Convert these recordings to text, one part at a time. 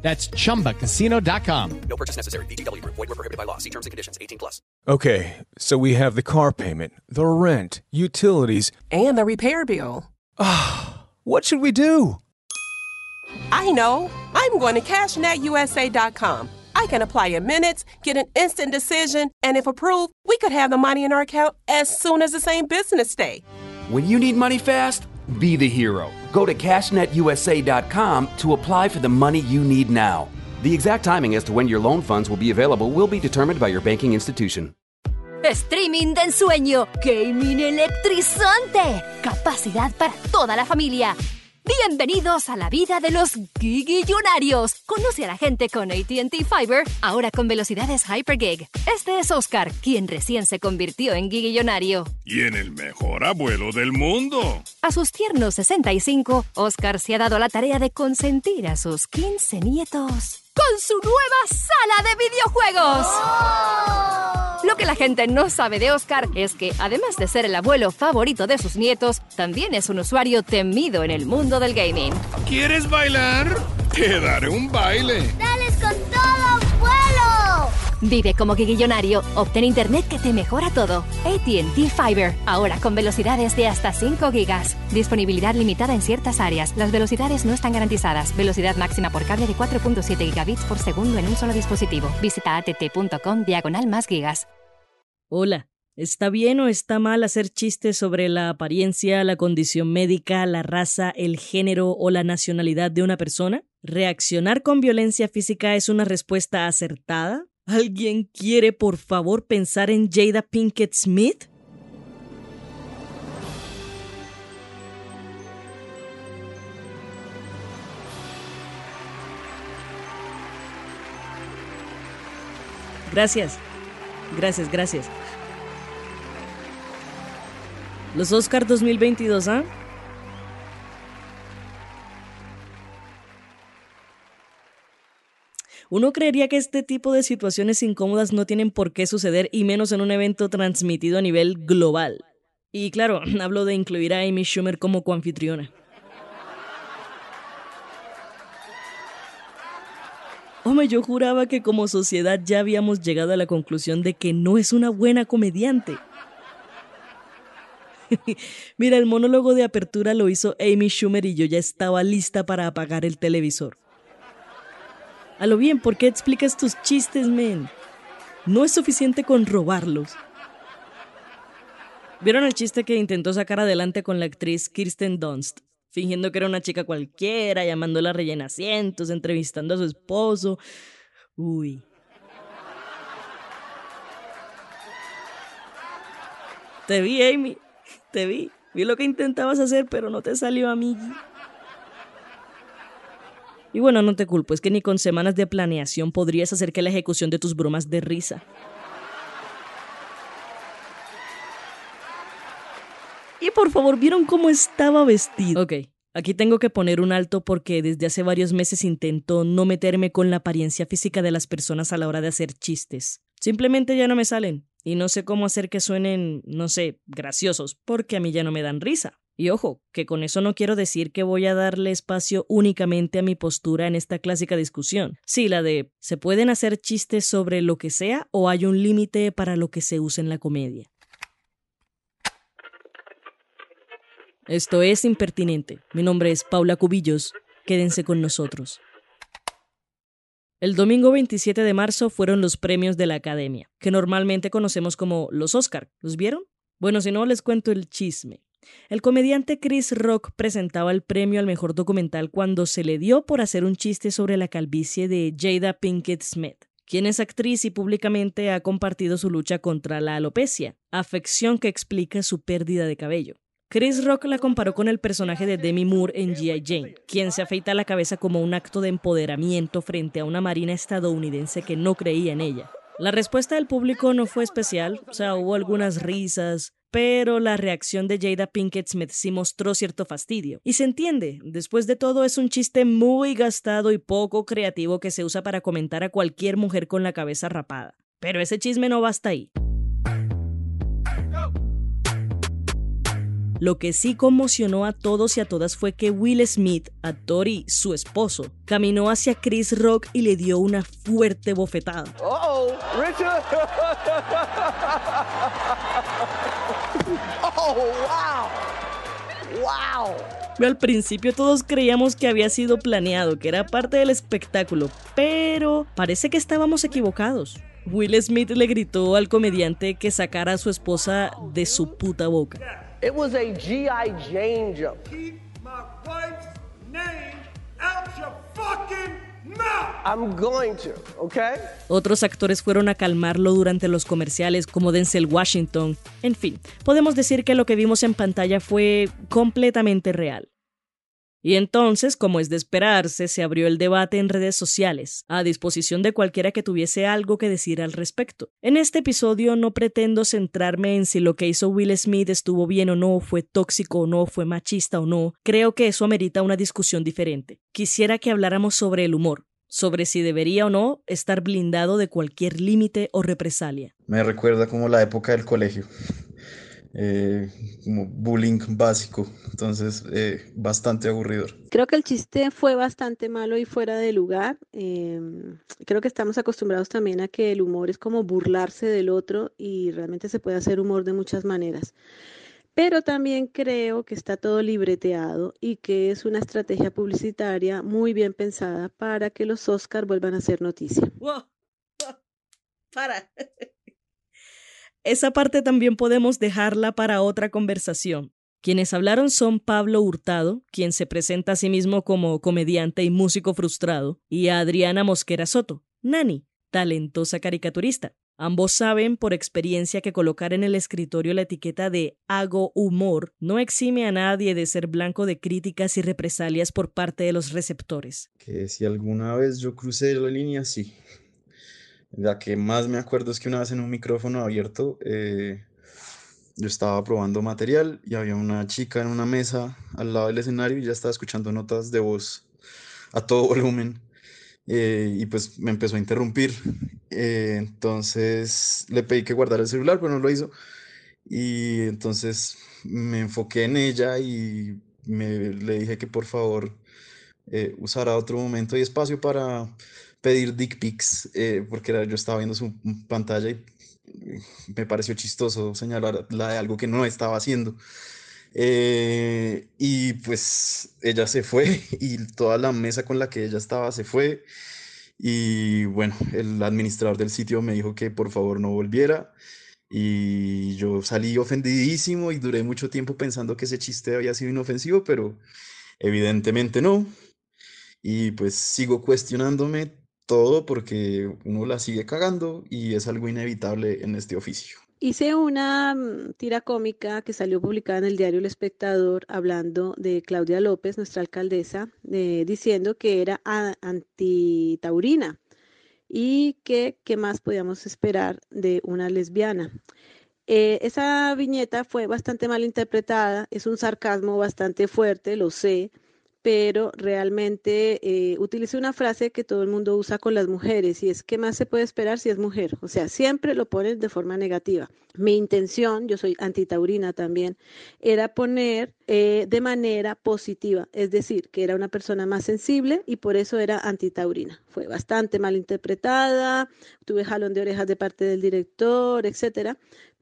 That's chumbacasino.com. No purchase necessary. VGW Group. Void were prohibited by law. See terms and conditions. 18 plus. Okay, so we have the car payment, the rent, utilities. And the repair bill. Ah, what should we do? I know. I'm going to CashNetUSA.com. I can apply in minutes, get an instant decision, and if approved, we could have the money in our account as soon as the same business day. When you need money fast, be the hero. Go to CashNetUSA.com to apply for the money you need now. The exact timing as to when your loan funds will be available will be determined by your banking institution. Streaming de ensueño, gaming electrizante, capacidad para toda la familia. Bienvenidos a la vida de los gigillonarios. Conoce a la gente con ATT Fiber, ahora con velocidades Hypergig. Este es Oscar, quien recién se convirtió en gigillonario. Y en el mejor abuelo del mundo. A sus tiernos 65, Oscar se ha dado la tarea de consentir a sus 15 nietos con su nueva sala de videojuegos. Lo que la gente no sabe de Oscar es que, además de ser el abuelo favorito de sus nietos, también es un usuario temido en el mundo del gaming. ¿Quieres bailar? Te daré un baile. Vive como guiguillonario. Obtén internet que te mejora todo. ATT Fiber. Ahora con velocidades de hasta 5 gigas. Disponibilidad limitada en ciertas áreas. Las velocidades no están garantizadas. Velocidad máxima por cable de 4.7 gigabits por segundo en un solo dispositivo. Visita att.com diagonal más gigas. Hola. ¿Está bien o está mal hacer chistes sobre la apariencia, la condición médica, la raza, el género o la nacionalidad de una persona? ¿Reaccionar con violencia física es una respuesta acertada? ¿Alguien quiere por favor pensar en Jada Pinkett Smith? Gracias. Gracias, gracias. Los Oscar 2022, ¿ah? Uno creería que este tipo de situaciones incómodas no tienen por qué suceder y menos en un evento transmitido a nivel global. Y claro, hablo de incluir a Amy Schumer como coanfitriona. Hombre, yo juraba que como sociedad ya habíamos llegado a la conclusión de que no es una buena comediante. Mira, el monólogo de apertura lo hizo Amy Schumer y yo ya estaba lista para apagar el televisor. A lo bien, ¿por qué explicas tus chistes, men? No es suficiente con robarlos. ¿Vieron el chiste que intentó sacar adelante con la actriz Kirsten Dunst? Fingiendo que era una chica cualquiera, llamándola rellena asientos, entrevistando a su esposo. Uy. Te vi, Amy. Te vi. Vi lo que intentabas hacer, pero no te salió a mí. Y bueno, no te culpo, es que ni con semanas de planeación podrías hacer que la ejecución de tus bromas de risa. Y por favor, ¿vieron cómo estaba vestido? Ok, aquí tengo que poner un alto porque desde hace varios meses intento no meterme con la apariencia física de las personas a la hora de hacer chistes. Simplemente ya no me salen. Y no sé cómo hacer que suenen, no sé, graciosos, porque a mí ya no me dan risa. Y ojo, que con eso no quiero decir que voy a darle espacio únicamente a mi postura en esta clásica discusión. Sí, la de ¿se pueden hacer chistes sobre lo que sea o hay un límite para lo que se usa en la comedia? Esto es impertinente. Mi nombre es Paula Cubillos. Quédense con nosotros. El domingo 27 de marzo fueron los premios de la Academia, que normalmente conocemos como los Oscar. ¿Los vieron? Bueno, si no, les cuento el chisme. El comediante Chris Rock presentaba el premio al mejor documental cuando se le dio por hacer un chiste sobre la calvicie de Jada Pinkett Smith, quien es actriz y públicamente ha compartido su lucha contra la alopecia, afección que explica su pérdida de cabello. Chris Rock la comparó con el personaje de Demi Moore en G.I. Jane, quien se afeita la cabeza como un acto de empoderamiento frente a una marina estadounidense que no creía en ella. La respuesta del público no fue especial, o sea, hubo algunas risas, pero la reacción de Jada Pinkett Smith sí mostró cierto fastidio. Y se entiende, después de todo es un chiste muy gastado y poco creativo que se usa para comentar a cualquier mujer con la cabeza rapada. Pero ese chisme no basta ahí. Lo que sí conmocionó a todos y a todas fue que Will Smith, actor y su esposo, caminó hacia Chris Rock y le dio una fuerte bofetada. oh, Richard. oh, wow. Wow. Al principio todos creíamos que había sido planeado, que era parte del espectáculo, pero parece que estábamos equivocados. Will Smith le gritó al comediante que sacara a su esposa de su puta boca. It was a G.I. Jane jump. Keep my wife's name out your fucking. I'm going to, okay? Otros actores fueron a calmarlo durante los comerciales, como Denzel Washington. En fin, podemos decir que lo que vimos en pantalla fue completamente real. Y entonces, como es de esperarse, se abrió el debate en redes sociales, a disposición de cualquiera que tuviese algo que decir al respecto. En este episodio no pretendo centrarme en si lo que hizo Will Smith estuvo bien o no, fue tóxico o no, fue machista o no, creo que eso amerita una discusión diferente. Quisiera que habláramos sobre el humor, sobre si debería o no estar blindado de cualquier límite o represalia. Me recuerda como la época del colegio. Eh, como bullying básico, entonces eh, bastante aburridor. Creo que el chiste fue bastante malo y fuera de lugar. Eh, creo que estamos acostumbrados también a que el humor es como burlarse del otro y realmente se puede hacer humor de muchas maneras. Pero también creo que está todo libreteado y que es una estrategia publicitaria muy bien pensada para que los Oscars vuelvan a ser noticia. Wow. Para. Esa parte también podemos dejarla para otra conversación. Quienes hablaron son Pablo Hurtado, quien se presenta a sí mismo como comediante y músico frustrado, y Adriana Mosquera Soto, Nani, talentosa caricaturista. Ambos saben por experiencia que colocar en el escritorio la etiqueta de hago humor no exime a nadie de ser blanco de críticas y represalias por parte de los receptores. Que si alguna vez yo crucé la línea, sí. La que más me acuerdo es que una vez en un micrófono abierto eh, yo estaba probando material y había una chica en una mesa al lado del escenario y ya estaba escuchando notas de voz a todo volumen eh, y pues me empezó a interrumpir. Eh, entonces le pedí que guardara el celular, pero no lo hizo. Y entonces me enfoqué en ella y me, le dije que por favor usara otro momento y espacio para pedir dick pics, eh, porque yo estaba viendo su pantalla y me pareció chistoso señalar la de algo que no estaba haciendo. Eh, y pues ella se fue y toda la mesa con la que ella estaba se fue. Y bueno, el administrador del sitio me dijo que por favor no volviera. Y yo salí ofendidísimo y duré mucho tiempo pensando que ese chiste había sido inofensivo, pero evidentemente no. Y pues sigo cuestionándome todo porque uno la sigue cagando y es algo inevitable en este oficio. Hice una mm, tira cómica que salió publicada en el diario El Espectador hablando de Claudia López, nuestra alcaldesa, eh, diciendo que era antitaurina y que qué más podíamos esperar de una lesbiana. Eh, esa viñeta fue bastante mal interpretada, es un sarcasmo bastante fuerte, lo sé, pero realmente eh, utilicé una frase que todo el mundo usa con las mujeres y es ¿qué más se puede esperar si es mujer? O sea, siempre lo ponen de forma negativa. Mi intención, yo soy antitaurina también, era poner eh, de manera positiva, es decir, que era una persona más sensible y por eso era antitaurina. Fue bastante mal interpretada, tuve jalón de orejas de parte del director, etcétera,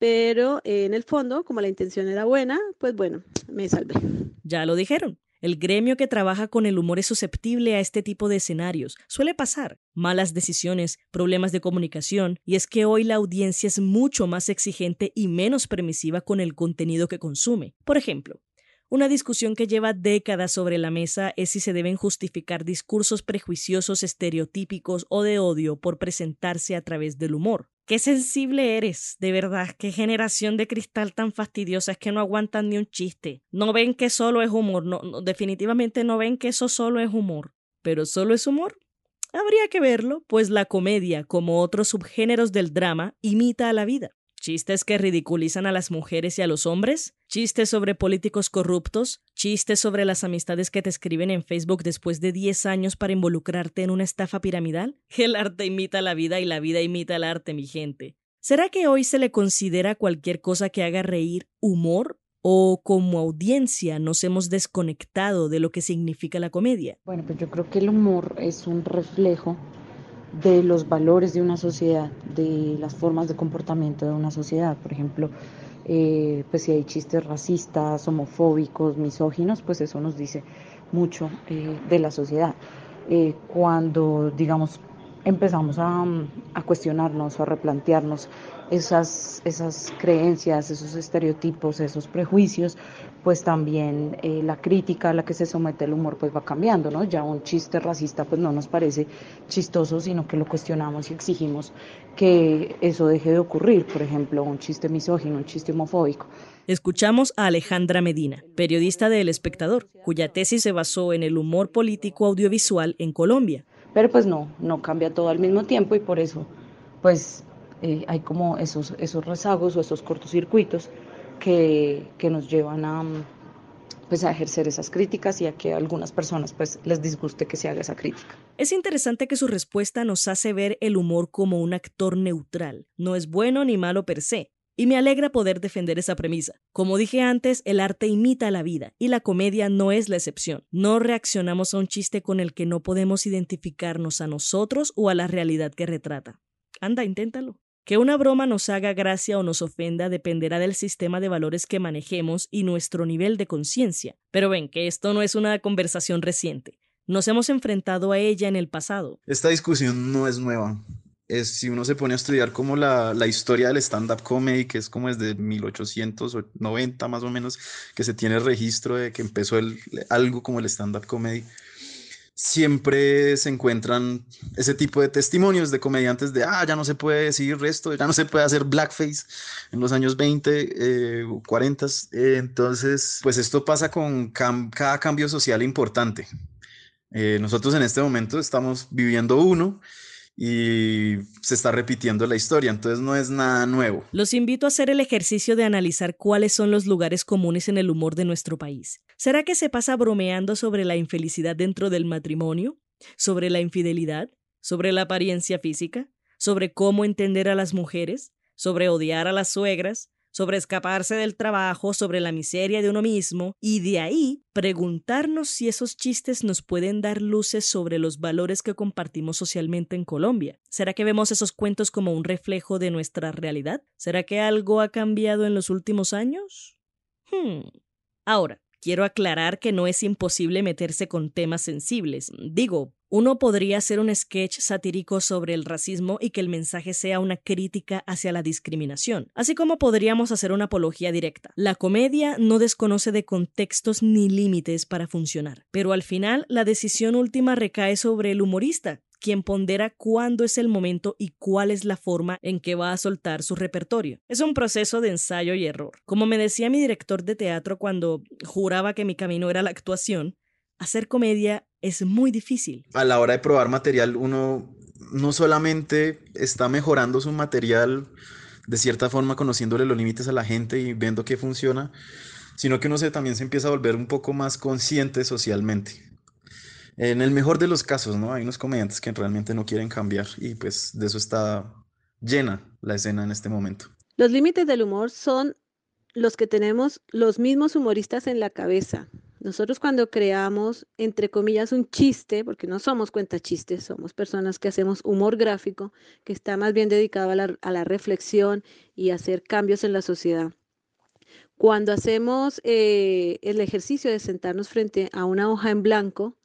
pero eh, en el fondo, como la intención era buena, pues bueno, me salvé. Ya lo dijeron. El gremio que trabaja con el humor es susceptible a este tipo de escenarios. Suele pasar. Malas decisiones, problemas de comunicación, y es que hoy la audiencia es mucho más exigente y menos permisiva con el contenido que consume. Por ejemplo, una discusión que lleva décadas sobre la mesa es si se deben justificar discursos prejuiciosos, estereotípicos o de odio por presentarse a través del humor. Qué sensible eres, de verdad, qué generación de cristal tan fastidiosa es que no aguantan ni un chiste. No ven que solo es humor, definitivamente no ven que eso solo es humor. Pero solo es humor. Habría que verlo, pues la comedia, como otros subgéneros del drama, imita a la vida. Chistes que ridiculizan a las mujeres y a los hombres, chistes sobre políticos corruptos, chistes sobre las amistades que te escriben en Facebook después de 10 años para involucrarte en una estafa piramidal. El arte imita la vida y la vida imita el arte, mi gente. ¿Será que hoy se le considera cualquier cosa que haga reír humor? ¿O como audiencia nos hemos desconectado de lo que significa la comedia? Bueno, pues yo creo que el humor es un reflejo de los valores de una sociedad, de las formas de comportamiento de una sociedad. Por ejemplo, eh, pues si hay chistes racistas, homofóbicos, misóginos, pues eso nos dice mucho eh, de la sociedad. Eh, cuando, digamos, empezamos a, a cuestionarnos a replantearnos esas, esas creencias, esos estereotipos, esos prejuicios, pues también eh, la crítica a la que se somete el humor pues va cambiando, ¿no? Ya un chiste racista pues no nos parece chistoso, sino que lo cuestionamos y exigimos que eso deje de ocurrir, por ejemplo, un chiste misógino, un chiste homofóbico. Escuchamos a Alejandra Medina, periodista de El Espectador, cuya tesis se basó en el humor político audiovisual en Colombia. Pero pues no, no cambia todo al mismo tiempo y por eso pues eh, hay como esos, esos rezagos o esos cortocircuitos que, nos llevan a, pues a ejercer esas críticas y a que a algunas personas pues les disguste que se haga esa crítica. Es interesante que su respuesta nos hace ver el humor como un actor neutral. No es bueno ni malo per se. Y me alegra poder defender esa premisa. Como dije antes, el arte imita la vida y la comedia no es la excepción. No reaccionamos a un chiste con el que no podemos identificarnos a nosotros o a la realidad que retrata. Anda, inténtalo. Que una broma nos haga gracia o nos ofenda dependerá del sistema de valores que manejemos y nuestro nivel de conciencia. Pero ven que esto no es una conversación reciente. Nos hemos enfrentado a ella en el pasado. Esta discusión no es nueva. Es, si uno se pone a estudiar como la, la historia del stand-up comedy, que es como desde 1890 más o menos, que se tiene registro de que empezó el, algo como el stand-up comedy, siempre se encuentran ese tipo de testimonios de comediantes de, ah, ya no se puede decir esto, ya no se puede hacer blackface en los años 20 o 40. entonces, pues esto pasa con cada cambio social importante. Eh, nosotros en este momento estamos viviendo uno y se está repitiendo la historia, entonces no es nada nuevo. Los invito a hacer el ejercicio de analizar cuáles son los lugares comunes en el humor de nuestro país. ¿Será que se pasa bromeando sobre la infelicidad dentro del matrimonio? ¿Sobre la infidelidad? ¿Sobre la apariencia física? ¿Sobre cómo entender a las mujeres? ¿Sobre odiar a las suegras? Sobre escaparse del trabajo, sobre la miseria de uno mismo, y de ahí preguntarnos si esos chistes nos pueden dar luces sobre los valores que compartimos socialmente en Colombia. ¿Será que vemos esos cuentos como un reflejo de nuestra realidad? ¿Será que algo ha cambiado en los últimos años? Hmm. Ahora, Quiero aclarar que no es imposible meterse con temas sensibles. Digo, uno podría hacer un sketch satírico sobre el racismo y que el mensaje sea una crítica hacia la discriminación, así como podríamos hacer una apología directa. La comedia no desconoce de contextos ni límites para funcionar, pero al final la decisión última recae sobre el humorista, quien pondera cuándo es el momento y cuál es la forma en que va a soltar su repertorio. Es un proceso de ensayo y error. Como me decía mi director de teatro cuando juraba que mi camino era la actuación, hacer comedia es muy difícil. A la hora de probar material, uno no solamente está mejorando su material, de cierta forma conociéndole los límites a la gente y viendo qué funciona, sino que uno se, también se empieza a volver un poco más consciente socialmente. En el mejor de los casos, ¿no? Hay unos comediantes que realmente no quieren cambiar y pues de eso está llena la escena en este momento. Los límites del humor son los que tenemos los mismos humoristas en la cabeza. Nosotros cuando creamos, entre comillas, un chiste, porque no somos cuentachistes, somos personas que hacemos humor gráfico, que está más bien dedicado a la, reflexión y hacer cambios en la sociedad. Cuando hacemos eh, el ejercicio de sentarnos frente a una hoja en blanco,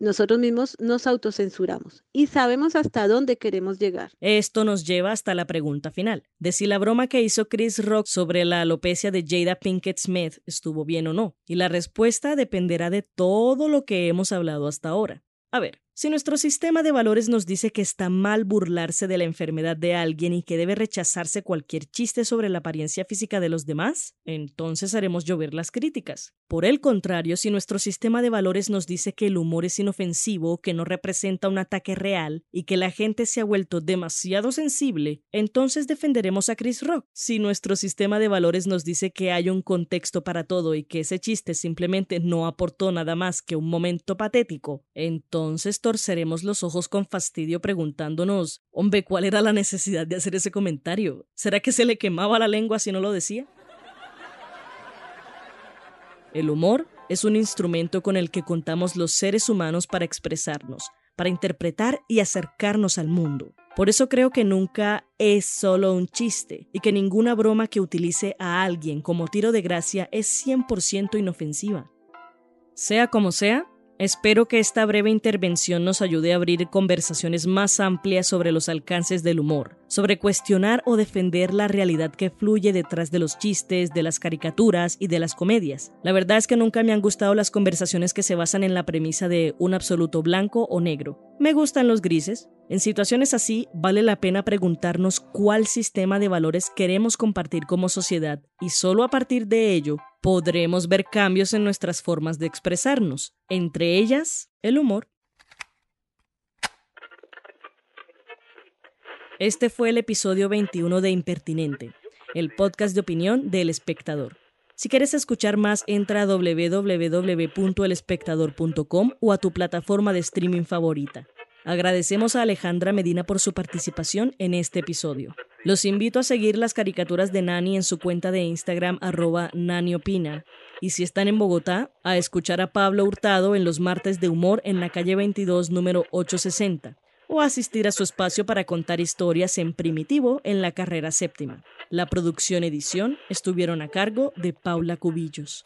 nosotros mismos nos autocensuramos y sabemos hasta dónde queremos llegar. Esto nos lleva hasta la pregunta final, de si la broma que hizo Chris Rock sobre la alopecia de Jada Pinkett Smith estuvo bien o no. Y la respuesta dependerá de todo lo que hemos hablado hasta ahora. A ver, Si nuestro sistema de valores nos dice que está mal burlarse de la enfermedad de alguien y que debe rechazarse cualquier chiste sobre la apariencia física de los demás, entonces haremos llover las críticas. Por el contrario, si nuestro sistema de valores nos dice que el humor es inofensivo, que no representa un ataque real y que la gente se ha vuelto demasiado sensible, entonces defenderemos a Chris Rock. Si nuestro sistema de valores nos dice que hay un contexto para todo y que ese chiste simplemente no aportó nada más que un momento patético, entonces torceremos los ojos con fastidio preguntándonos, hombre, ¿cuál era la necesidad de hacer ese comentario? ¿Será que se le quemaba la lengua si no lo decía? El humor es un instrumento con el que contamos los seres humanos para expresarnos, para interpretar y acercarnos al mundo. Por eso creo que nunca es solo un chiste y que ninguna broma que utilice a alguien como tiro de gracia es 100% inofensiva. Sea como sea, Espero que esta breve intervención nos ayude a abrir conversaciones más amplias sobre los alcances del humor, sobre cuestionar o defender la realidad que fluye detrás de los chistes, de las caricaturas y de las comedias. La verdad es que nunca me han gustado las conversaciones que se basan en la premisa de un absoluto blanco o negro. Me gustan los grises. En situaciones así, vale la pena preguntarnos cuál sistema de valores queremos compartir como sociedad y solo a partir de ello podremos ver cambios en nuestras formas de expresarnos, entre ellas el humor. Este fue el episodio 21 de Impertinente, el podcast de opinión del espectador. Si quieres escuchar más, entra a www.elespectador.com o a tu plataforma de streaming favorita. Agradecemos a Alejandra Medina por su participación en este episodio. Los invito a seguir las caricaturas de Nani en su cuenta de Instagram arroba naniopina. Y si están en Bogotá, a escuchar a Pablo Hurtado en los martes de humor en la calle 22 número 860 o asistir a su espacio para contar historias en primitivo en la carrera séptima. La producción edición estuvieron a cargo de Paula Cubillos.